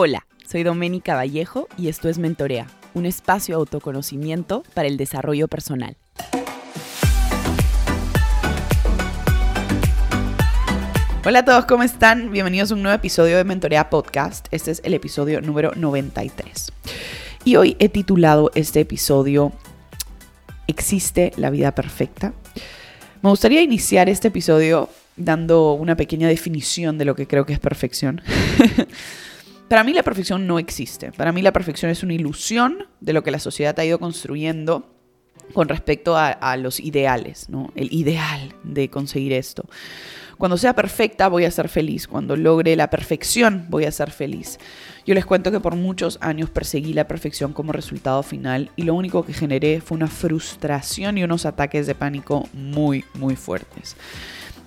Hola, soy Doménica Vallejo y esto es Mentorea, un espacio de autoconocimiento para el desarrollo personal. Hola a todos, ¿cómo están? Bienvenidos a un nuevo episodio de Mentorea Podcast. Este es el episodio número 93. Y hoy he titulado este episodio ¿Existe la vida perfecta? Me gustaría iniciar este episodio dando una pequeña definición de lo que creo que es perfección. Para mí la perfección no existe. Para mí la perfección es una ilusión de lo que la sociedad ha ido construyendo con respecto a, los ideales, ¿no? El ideal de conseguir esto. Cuando sea perfecta voy a ser feliz. Cuando logre la perfección voy a ser feliz. Yo les cuento que por muchos años perseguí la perfección como resultado final y lo único que generé fue una frustración y unos ataques de pánico muy, muy fuertes.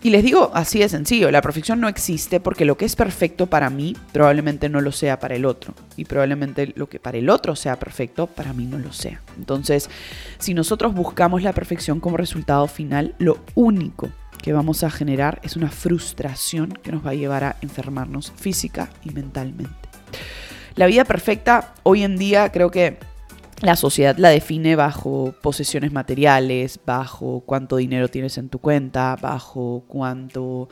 Y les digo así de sencillo, la perfección no existe porque lo que es perfecto para mí probablemente no lo sea para el otro. Y probablemente lo que para el otro sea perfecto, para mí no lo sea. Entonces, si nosotros buscamos la perfección como resultado final, lo único que vamos a generar es una frustración que nos va a llevar a enfermarnos física y mentalmente. La vida perfecta hoy en día creo que la sociedad la define bajo posesiones materiales, bajo cuánto dinero tienes en tu cuenta, bajo cuánto,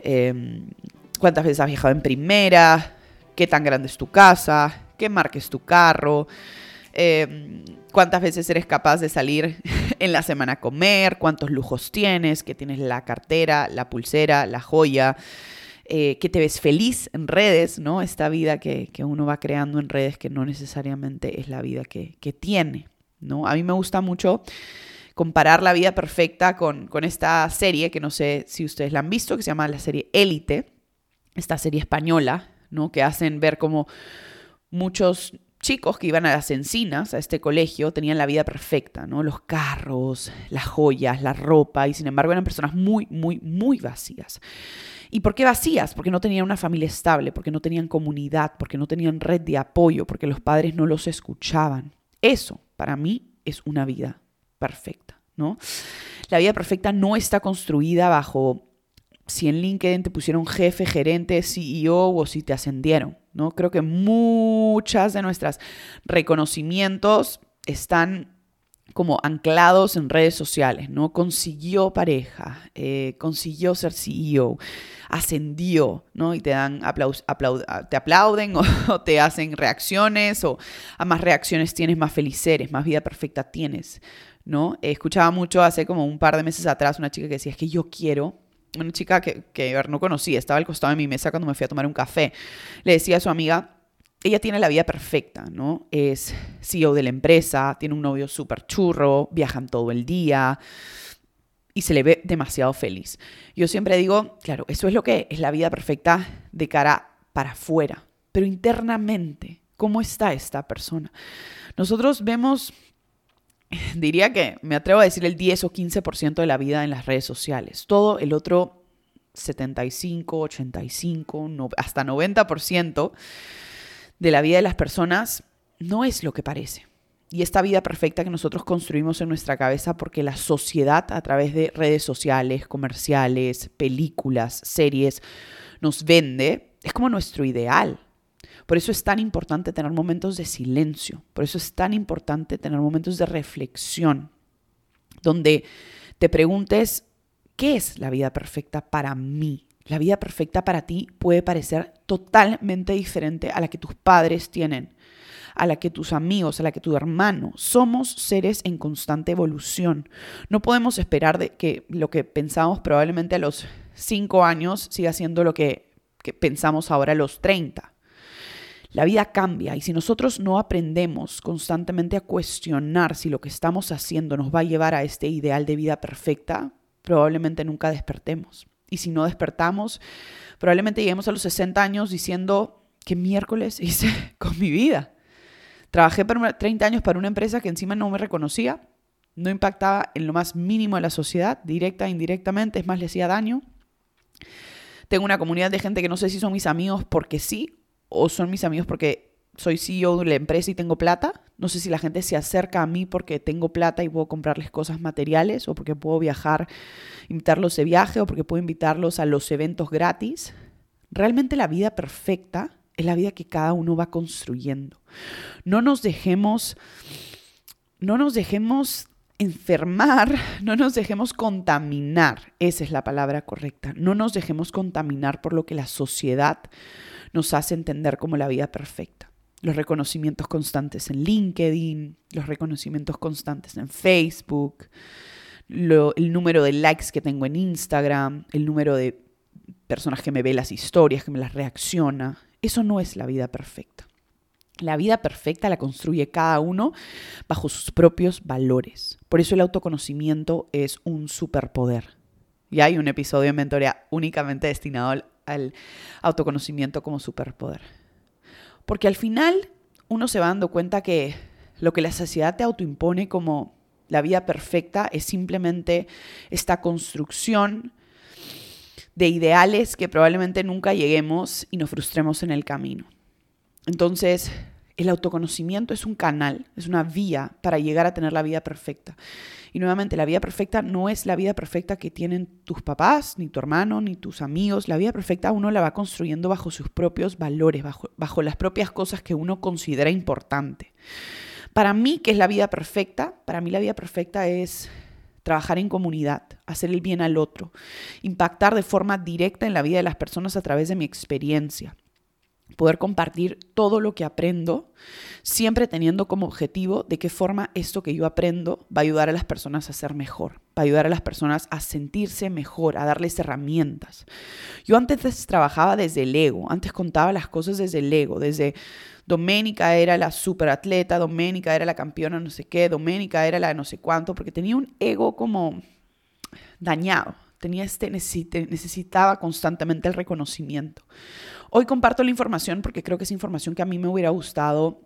em, cuántas veces has viajado en primera, qué tan grande es tu casa, qué marca es tu carro, em, cuántas veces eres capaz de salir en la semana a comer, cuántos lujos tienes, que tienes la cartera, la pulsera, la joya. Eh, que te ves feliz en redes, ¿no? Esta vida que, uno va creando en redes que no necesariamente es la vida que, tiene, ¿no? A mí me gusta mucho comparar la vida perfecta con, con, esta serie, que no sé si ustedes la han visto, que se llama la serie Élite, esta serie española, ¿no? Que hacen ver como muchos chicos que iban a las encinas, a este colegio, tenían la vida perfecta, ¿no? Los carros, las joyas, la ropa, y sin embargo eran personas muy, muy, muy vacías. ¿Y por qué vacías? Porque no tenían una familia estable, porque no tenían comunidad, porque no tenían red de apoyo, porque los padres no los escuchaban. Eso, para mí, es una vida perfecta, ¿no? La vida perfecta no está construida bajo si en LinkedIn te pusieron jefe, gerente, CEO o si te ascendieron, ¿no? Creo que muchas de nuestras reconocimientos están como anclados en redes sociales, ¿no? Consiguió pareja, eh, consiguió ser CEO, ascendió, ¿no? Y te dan te aplauden o, te hacen reacciones o a más reacciones tienes, más feliz más vida perfecta tienes, ¿no? escuchaba mucho hace como un par de meses atrás una chica que decía, es que yo quiero una chica que, que no conocía, estaba al costado de mi mesa cuando me fui a tomar un café. Le decía a su amiga, ella tiene la vida perfecta, ¿no? Es CEO de la empresa, tiene un novio súper churro, viajan todo el día y se le ve demasiado feliz. Yo siempre digo, claro, eso es lo que es la vida perfecta de cara para afuera, pero internamente, ¿cómo está esta persona? Nosotros vemos, diría que me atrevo a decir el 10 o 15% de la vida en las redes sociales. Todo el otro 75, 85, hasta 90% de la vida de las personas no es lo que parece. Y esta vida perfecta que nosotros construimos en nuestra cabeza porque la sociedad a través de redes sociales, comerciales, películas, series, nos vende, es como nuestro ideal. Por eso es tan importante tener momentos de silencio, por eso es tan importante tener momentos de reflexión, donde te preguntes, ¿qué es la vida perfecta para mí? La vida perfecta para ti puede parecer totalmente diferente a la que tus padres tienen, a la que tus amigos, a la que tu hermano. Somos seres en constante evolución. No podemos esperar de que lo que pensamos probablemente a los 5 años siga siendo lo que, que pensamos ahora a los 30. La vida cambia y si nosotros no aprendemos constantemente a cuestionar si lo que estamos haciendo nos va a llevar a este ideal de vida perfecta, probablemente nunca despertemos. Y si no despertamos, probablemente lleguemos a los 60 años diciendo, ¿qué miércoles hice con mi vida? Trabajé por 30 años para una empresa que encima no me reconocía, no impactaba en lo más mínimo de la sociedad, directa e indirectamente, es más, le hacía daño. Tengo una comunidad de gente que no sé si son mis amigos porque sí o son mis amigos porque soy CEO de la empresa y tengo plata. No sé si la gente se acerca a mí porque tengo plata y puedo comprarles cosas materiales o porque puedo viajar, invitarlos de viaje o porque puedo invitarlos a los eventos gratis. Realmente la vida perfecta es la vida que cada uno va construyendo. No nos dejemos, no nos dejemos enfermar, no nos dejemos contaminar, esa es la palabra correcta, no nos dejemos contaminar por lo que la sociedad nos hace entender como la vida perfecta. Los reconocimientos constantes en LinkedIn, los reconocimientos constantes en Facebook, el número de likes que tengo en Instagram, el número de personas que me ve las historias, que me las reacciona. Eso no es la vida perfecta. La vida perfecta la construye cada uno bajo sus propios valores. Por eso el autoconocimiento es un superpoder. Y hay un episodio de mentoría únicamente destinado al, al autoconocimiento como superpoder. Porque al final uno se va dando cuenta que lo que la sociedad te autoimpone como la vida perfecta es simplemente esta construcción de ideales que probablemente nunca lleguemos y nos frustremos en el camino. Entonces, el autoconocimiento es un canal, es una vía para llegar a tener la vida perfecta. Y nuevamente, la vida perfecta no es la vida perfecta que tienen tus papás, ni tu hermano, ni tus amigos. La vida perfecta uno la va construyendo bajo sus propios valores, bajo, las propias cosas que uno considera importante. Para mí, ¿qué es la vida perfecta? Para mí la vida perfecta es trabajar en comunidad, hacer el bien al otro, impactar de forma directa en la vida de las personas a través de mi experiencia, poder compartir todo lo que aprendo, siempre teniendo como objetivo de qué forma esto que yo aprendo va a ayudar a las personas a ser mejor, va a ayudar a las personas a sentirse mejor, a darles herramientas. Yo antes trabajaba desde el ego, antes contaba las cosas desde el ego, desde Doménica era la superatleta, Doménica era la campeona no sé qué, Doménica era la no sé cuánto, porque tenía un ego como dañado, tenía este, necesitaba constantemente el reconocimiento. Hoy comparto la información porque creo que es información que a mí me hubiera gustado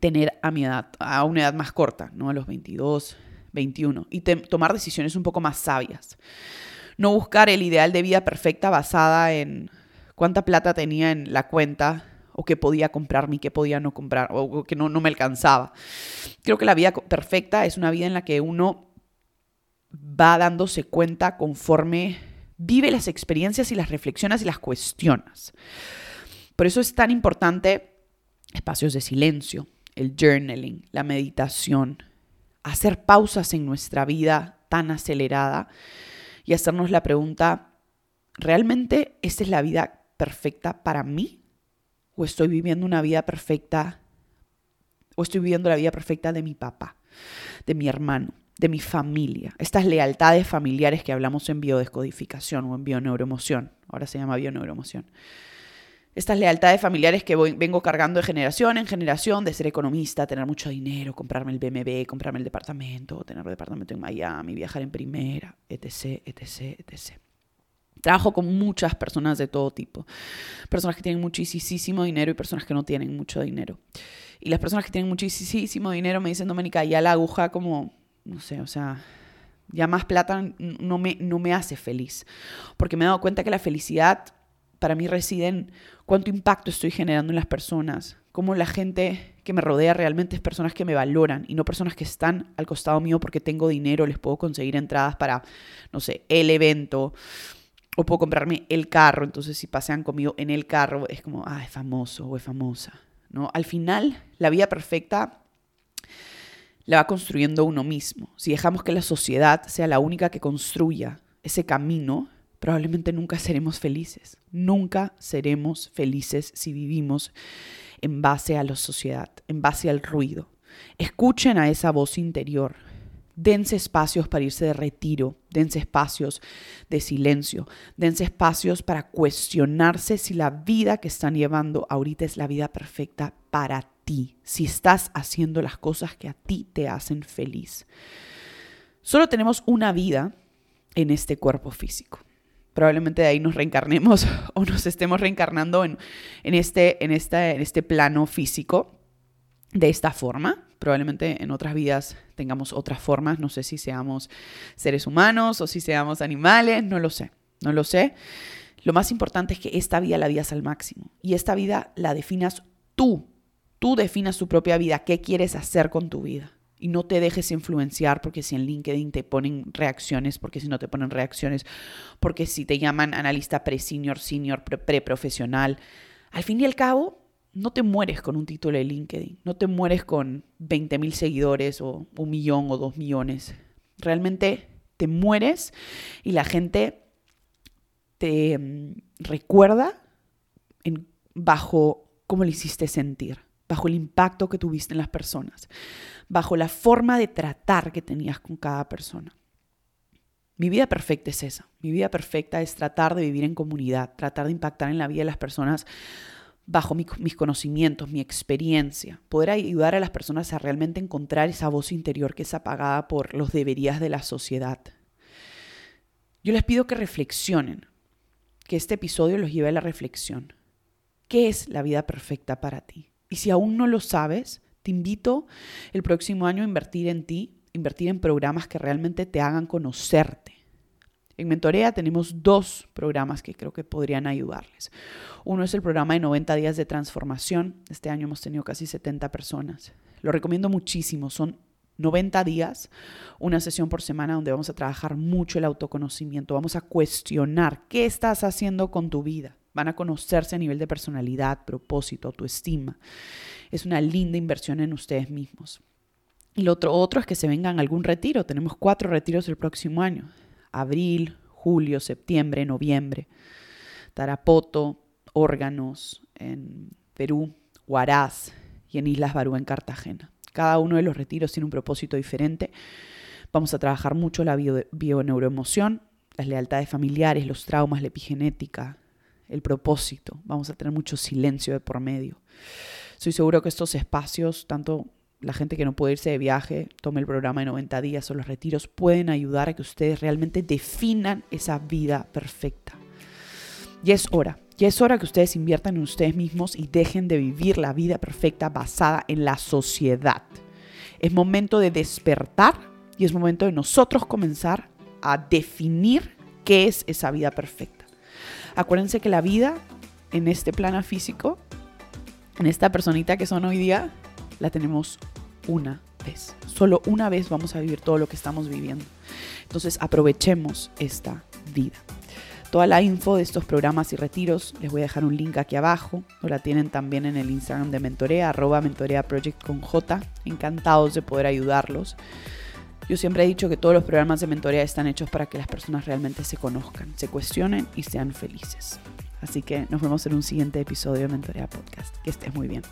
tener a mi edad, a una edad más corta, ¿no? A los 22, 21, y tomar decisiones un poco más sabias. No buscar el ideal de vida perfecta basada en cuánta plata tenía en la cuenta o qué podía comprarme y qué podía no comprar, o que no, no me alcanzaba. Creo que la vida perfecta es una vida en la que uno va dándose cuenta conforme vive las experiencias y las reflexiones y las cuestionas. Por eso es tan importante espacios de silencio, el journaling, la meditación, hacer pausas en nuestra vida tan acelerada y hacernos la pregunta, ¿realmente esta es la vida perfecta para mí? o estoy viviendo una vida perfecta o estoy viviendo la vida perfecta de mi papá, de mi hermano, de mi familia. Estas lealtades familiares que hablamos en biodescodificación o en bioneuroemoción, ahora se llama bioneuroemoción. Estas lealtades familiares que vengo cargando de generación en generación, de ser economista, tener mucho dinero, comprarme el BMW, comprarme el departamento, tener el departamento en Miami, viajar en primera, etc., etc., etc. Trabajo con muchas personas de todo tipo. Personas que tienen muchísimo dinero y personas que no tienen mucho dinero. Y las personas que tienen muchísimo dinero me dicen, Doménica, ya la aguja como, no sé, o sea, ya más plata no me, no me hace feliz. Porque me he dado cuenta que la felicidad para mí reside en cuánto impacto estoy generando en las personas, cómo la gente que me rodea realmente es personas que me valoran y no personas que están al costado mío porque tengo dinero, les puedo conseguir entradas para, no sé, el evento o puedo comprarme el carro, entonces si pasean conmigo en el carro es como, ah, es famoso o es famosa. ¿no? Al final, la vida perfecta la va construyendo uno mismo. Si dejamos que la sociedad sea la única que construya ese camino, probablemente nunca seremos felices. Nunca seremos felices si vivimos en base a la sociedad, en base al ruido. Escuchen a esa voz interior. Dense espacios para irse de retiro, dense espacios de silencio, dense espacios para cuestionarse si la vida que están llevando ahorita es la vida perfecta para si estás haciendo las cosas que a ti te hacen feliz. Solo tenemos una vida en este cuerpo físico. Probablemente de ahí nos reencarnemos o nos estemos reencarnando en, este, en, en este plano físico de esta forma. Probablemente en otras vidas tengamos otras formas, no sé si seamos seres humanos o si seamos animales, no lo sé, no lo sé. Lo más importante es que esta vida la vivas al máximo y esta vida la definas tú. Tú definas tu propia vida, qué quieres hacer con tu vida. Y no te dejes influenciar porque si en LinkedIn te ponen reacciones, porque si no te ponen reacciones, porque si te llaman analista pre-senior, senior, pre-profesional. Al fin y al cabo, no te mueres con un título de LinkedIn, no te mueres con 20 mil seguidores o un millón o dos millones. Realmente te mueres y la gente te mm, recuerda en, bajo cómo le hiciste sentir, bajo el impacto que tuviste en las personas, bajo la forma de tratar que tenías con cada persona. Mi vida perfecta es esa. Mi vida perfecta es tratar de vivir en comunidad, tratar de impactar en la vida de las personas bajo mis conocimientos, mi experiencia, poder ayudar a las personas a realmente encontrar esa voz interior que es apagada por los deberías de la sociedad. Yo les pido que reflexionen, que este episodio los lleve a la reflexión. ¿Qué es la vida perfecta para ti? Y si aún no lo sabes, te invito el próximo año a invertir en ti, invertir en programas que realmente te hagan conocerte en Mentorea tenemos dos programas que creo que podrían ayudarles. Uno es el programa de 90 días de transformación. Este año hemos tenido casi 70 personas. Lo recomiendo muchísimo. Son 90 días, una sesión por semana donde vamos a trabajar mucho el autoconocimiento. Vamos a cuestionar qué estás haciendo con tu vida. Van a conocerse a nivel de personalidad, propósito, autoestima. Es una linda inversión en ustedes mismos. Y lo otro, es que se vengan a algún retiro. Tenemos cuatro retiros el próximo año abril, julio, septiembre, noviembre. Tarapoto, órganos en Perú, Huaraz y en Islas Barú en Cartagena. Cada uno de los retiros tiene un propósito diferente. Vamos a trabajar mucho la bio, bioneuroemoción, las lealtades familiares, los traumas, la epigenética, el propósito. Vamos a tener mucho silencio de por medio. Soy seguro que estos espacios, tanto la gente que no puede irse de viaje, tome el programa de 90 días o los retiros, pueden ayudar a que ustedes realmente definan esa vida perfecta. Ya es hora, ya es hora que ustedes inviertan en ustedes mismos y dejen de vivir la vida perfecta basada en la sociedad. Es momento de despertar y es momento de nosotros comenzar a definir qué es esa vida perfecta. Acuérdense que la vida en este plano físico, en esta personita que son hoy día, la tenemos una vez. Solo una vez vamos a vivir todo lo que estamos viviendo. Entonces aprovechemos esta vida. Toda la info de estos programas y retiros les voy a dejar un link aquí abajo. O la tienen también en el Instagram de Mentorea, arroba Mentorea Project con J. Encantados de poder ayudarlos. Yo siempre he dicho que todos los programas de mentorea están hechos para que las personas realmente se conozcan, se cuestionen y sean felices. Así que nos vemos en un siguiente episodio de Mentorea Podcast. Que estés muy bien.